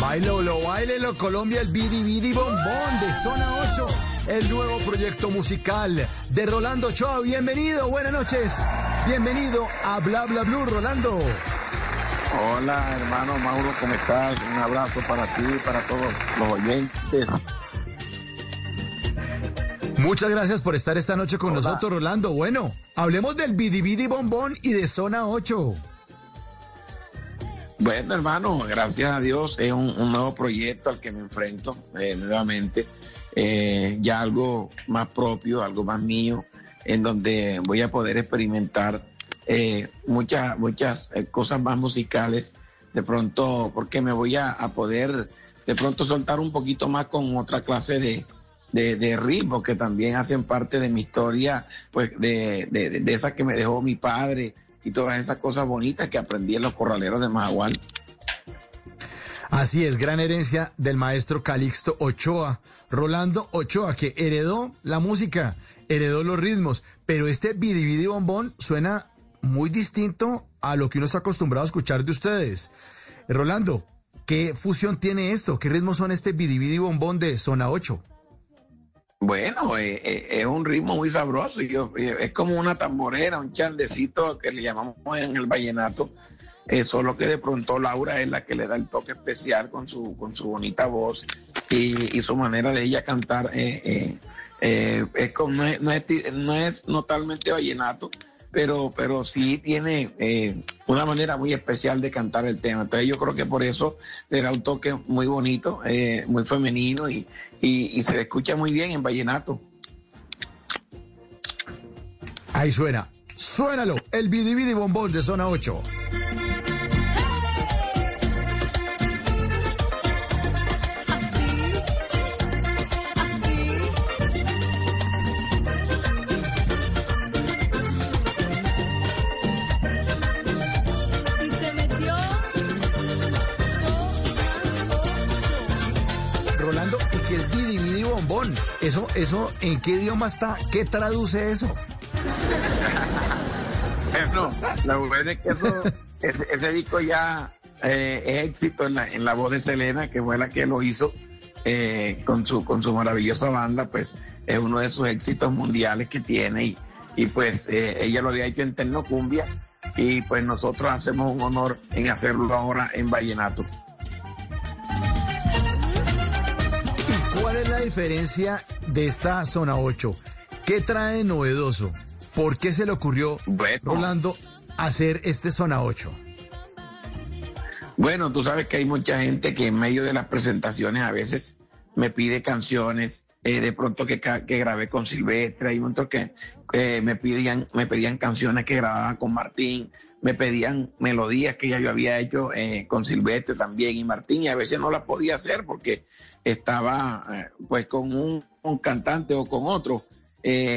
Bailolo, bailelo Colombia, el Bidi Bidi Bombón de Zona 8, el nuevo proyecto musical de Rolando Ochoa. Bienvenido, buenas noches. Bienvenido a Bla Bla Blue, Rolando. Hola, hermano Mauro, ¿cómo estás? Un abrazo para ti, para todos los oyentes. Muchas gracias por estar esta noche con Hola. nosotros, Rolando. Bueno, hablemos del Bidi Bombón y de Zona 8. Bueno, hermano, gracias a Dios es un, un nuevo proyecto al que me enfrento eh, nuevamente. Eh, ya algo más propio, algo más mío, en donde voy a poder experimentar eh, muchas, muchas eh, cosas más musicales. De pronto, porque me voy a, a poder de pronto soltar un poquito más con otra clase de, de, de ritmos que también hacen parte de mi historia, pues de, de, de- esas que me dejó mi padre y todas esas cosas bonitas que aprendí en los corraleros de Mahahual. Así es, gran herencia del maestro Calixto Ochoa, Rolando Ochoa, que heredó la música, heredó los ritmos, pero este Bidi Bombón suena muy distinto a lo que uno está acostumbrado a escuchar de ustedes. Rolando, ¿qué fusión tiene esto? ¿Qué ritmos son este Bidi Bombón de Zona 8? Bueno, eh, eh, es un ritmo muy sabroso. yo- eh, es como una tamborera, un chandecito que le llamamos en el vallenato. solo que de pronto Laura es la que le da el toque especial con su, con su bonita voz y, y su manera de ella cantar. es como, no, es, no, es, no es totalmente vallenato, pero, pero sí tiene eh, una manera muy especial de cantar el tema. Entonces yo creo que por eso le da un toque muy bonito, eh, muy femenino y, y, se escucha muy bien en vallenato. Ahí suena, suénalo, el Bidi Bombón de Zona 8. Rolando, ¿y qué es Bidi Bidi Bombón? Eso, eso, ¿en qué idioma está? ¿Qué traduce eso? Ese, disco ya eh, es éxito en la, en la voz de Selena, que fue la que lo hizo eh, con, su, con su maravillosa banda, pues es uno de sus éxitos mundiales que tiene y, y pues eh, ella lo había hecho en Tecnocumbia y pues nosotros hacemos un honor en hacerlo ahora en Vallenato. Es la diferencia de esta zona 8? ¿Qué trae novedoso? ¿Por qué se le ocurrió, Bueno. Rolando, hacer este zona 8? Bueno, tú sabes que hay mucha gente que en medio de las presentaciones a veces me pide canciones, eh, de pronto que, que grabé con Silvestre, hay otros que eh, me pedían, me pedían canciones que grababa con Martín, me pedían melodías que ya yo había hecho eh, con Silvestre también y Martín, y a veces no las podía hacer porque estaba pues con un, cantante o con otro.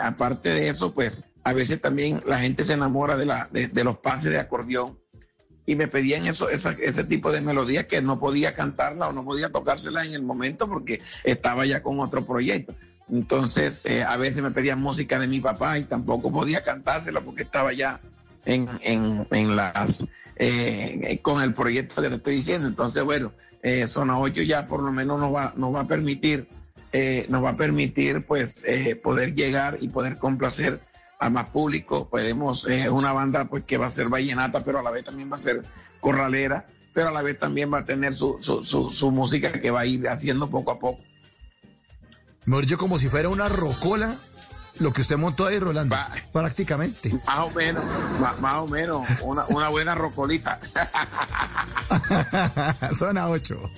Aparte de eso, pues a veces también la gente se enamora de, la, de los pases de acordeón y me pedían eso, esa- ese tipo de melodías que no podía cantarla o no podía tocársela en el momento porque estaba ya con otro proyecto. Entonces, eh, a veces me pedían música de mi papá y tampoco podía cantársela porque estaba ya en, en, en las eh, con el proyecto que te estoy diciendo. Entonces, bueno, eh, Zona 8 ya por lo menos nos va, nos va a permitir, nos va a permitir pues poder llegar y poder complacer a más público. Podemos, eh, es una banda pues que va a ser vallenata, pero a la vez también va a ser corralera, pero a la vez también va a tener su, su, su, su música que va a ir haciendo poco a poco. Mejor yo como si fuera una rocola, lo que usted montó ahí, Rolando. Va. Prácticamente. Más o menos, más, más o menos, una, una buena rocolita. Zona 8.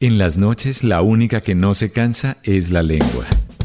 En las noches la única que no se cansa es la lengua.